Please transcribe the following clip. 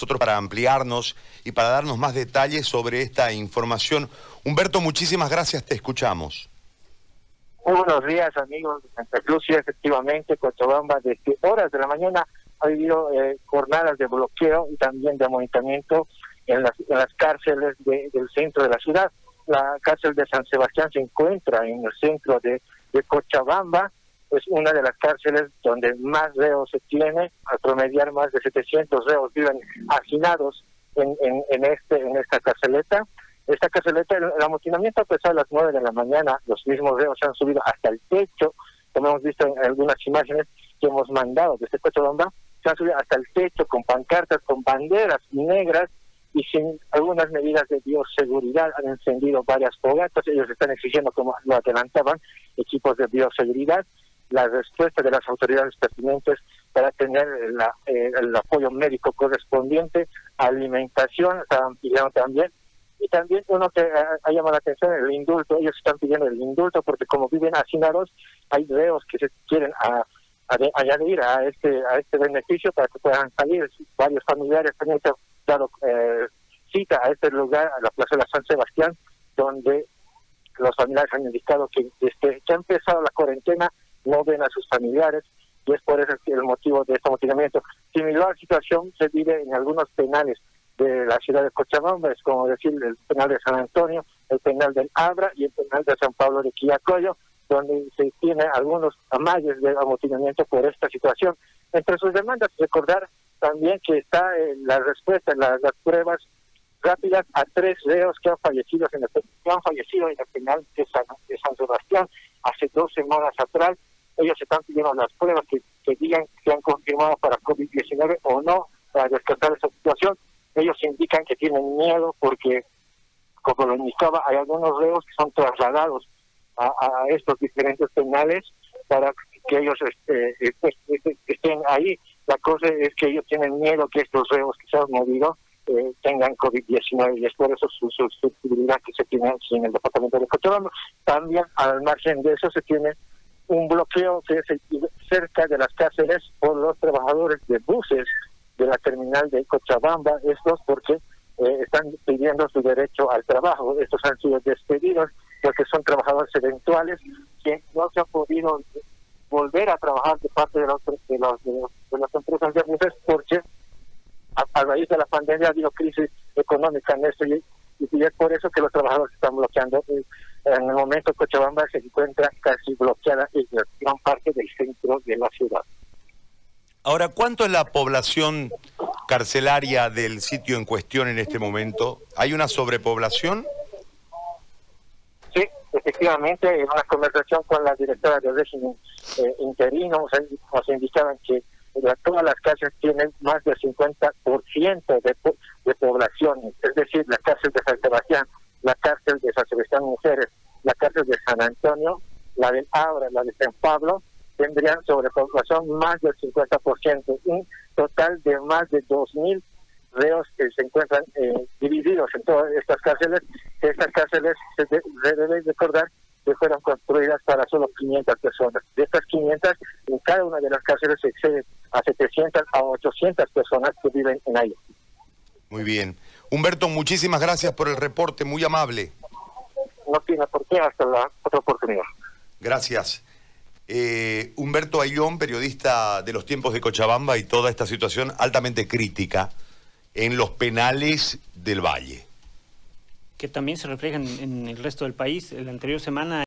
nosotros para ampliarnos y para darnos más detalles sobre esta información. Humberto, muchísimas gracias, te escuchamos. Muy buenos días, amigos de Santa Cruz. Y efectivamente, Cochabamba, desde horas de la mañana ha habido eh, jornadas de bloqueo y también de amonestamiento en las, cárceles del centro de la ciudad. La cárcel de San Sebastián se encuentra en el centro de Cochabamba es una de las cárceles donde más reos se tiene, al promediar más de 700 reos viven hacinados en, en, este, en esta carceleta. Esta carceleta, el, amotinamiento empezó a las 9 de la mañana, los mismos reos se han subido hasta el techo, como hemos visto en algunas imágenes que hemos mandado desde Cochabamba, se han subido hasta el techo con pancartas, con banderas negras y sin algunas medidas de bioseguridad han encendido varias fogatas, ellos están exigiendo, como lo adelantaban, equipos de bioseguridad, la respuesta de las autoridades pertinentes para tener eh, el apoyo médico correspondiente, alimentación, estaban pidiendo también. Y también uno que ha, llamado la atención, el indulto, ellos están pidiendo el indulto porque como viven hacinados, hay reos que se quieren añadir a este a este beneficio para que puedan salir. Varios familiares han dado eh, cita a este lugar, a la Plaza de San Sebastián, donde los familiares han indicado que desde que ha empezado la cuarentena no ven a sus familiares y es por eso el motivo de este amotinamiento. Similar situación se vive en algunos penales de la ciudad de Cochabamba, es como decir el penal de San Antonio, el penal del Abra y el penal de San Pablo de Quillacoyo, donde se tiene algunos amalles de amotinamiento por esta situación. Entre sus demandas, recordar también que está en la respuesta, las, las pruebas rápidas a tres reos que han fallecido en el, que han fallecido en el penal de San, de San Sebastián hace dos semanas atrás ellos están pidiendo las pruebas que, digan que han confirmado para COVID-19 o no, para descartar esa situación. Ellos indican que tienen miedo porque, como lo indicaba, hay algunos reos que son trasladados a, estos diferentes penales para que ellos este, este, este, estén ahí. La cosa es que ellos tienen miedo que estos reos que se han movido eh, tengan COVID-19 y es por eso su susceptibilidad que se tiene en el departamento de Cochabamba. También al margen de eso se tiene un bloqueo que es cerca de las cárceles por los trabajadores de buses de la terminal de Cochabamba, estos porque eh, están pidiendo su derecho al trabajo. Estos han sido despedidos porque son trabajadores eventuales que no se han podido volver a trabajar de parte de, los, de, los, de, las empresas de buses porque a, raíz de la pandemia ha habido crisis económica en esto y, y es por eso que los trabajadores están bloqueando. En el momento Cochabamba se encuentra casi bloqueada en gran parte del centro de la ciudad. Ahora, ¿cuánto es la población carcelaria del sitio en cuestión en este momento? ¿Hay una sobrepoblación? Sí, efectivamente, en una conversación con la directora del régimen eh, interino nos indicaban que todas las casas tienen más del 50% de, de población, es decir, la cárcel de San Sebastián la cárcel de San Sebastián Mujeres, la cárcel de San Antonio, la del Abra, la de San Pablo, tendrían sobrepoblación más del 50%, un total de más de 2.000 reos que se encuentran eh, divididos en todas estas cárceles. Estas cárceles se, debe recordar que fueron construidas para solo 500 personas. De estas 500, en cada una de las cárceles se excede a 700 a 800 personas que viven en ahí. Muy bien. Humberto, muchísimas gracias por el reporte, muy amable. No tiene por qué, hasta la otra oportunidad. Gracias. Eh, Humberto Ayllón, periodista de los tiempos de Cochabamba y toda esta situación altamente crítica en los penales del Valle. Que también se reflejan en el resto del país. La anterior semana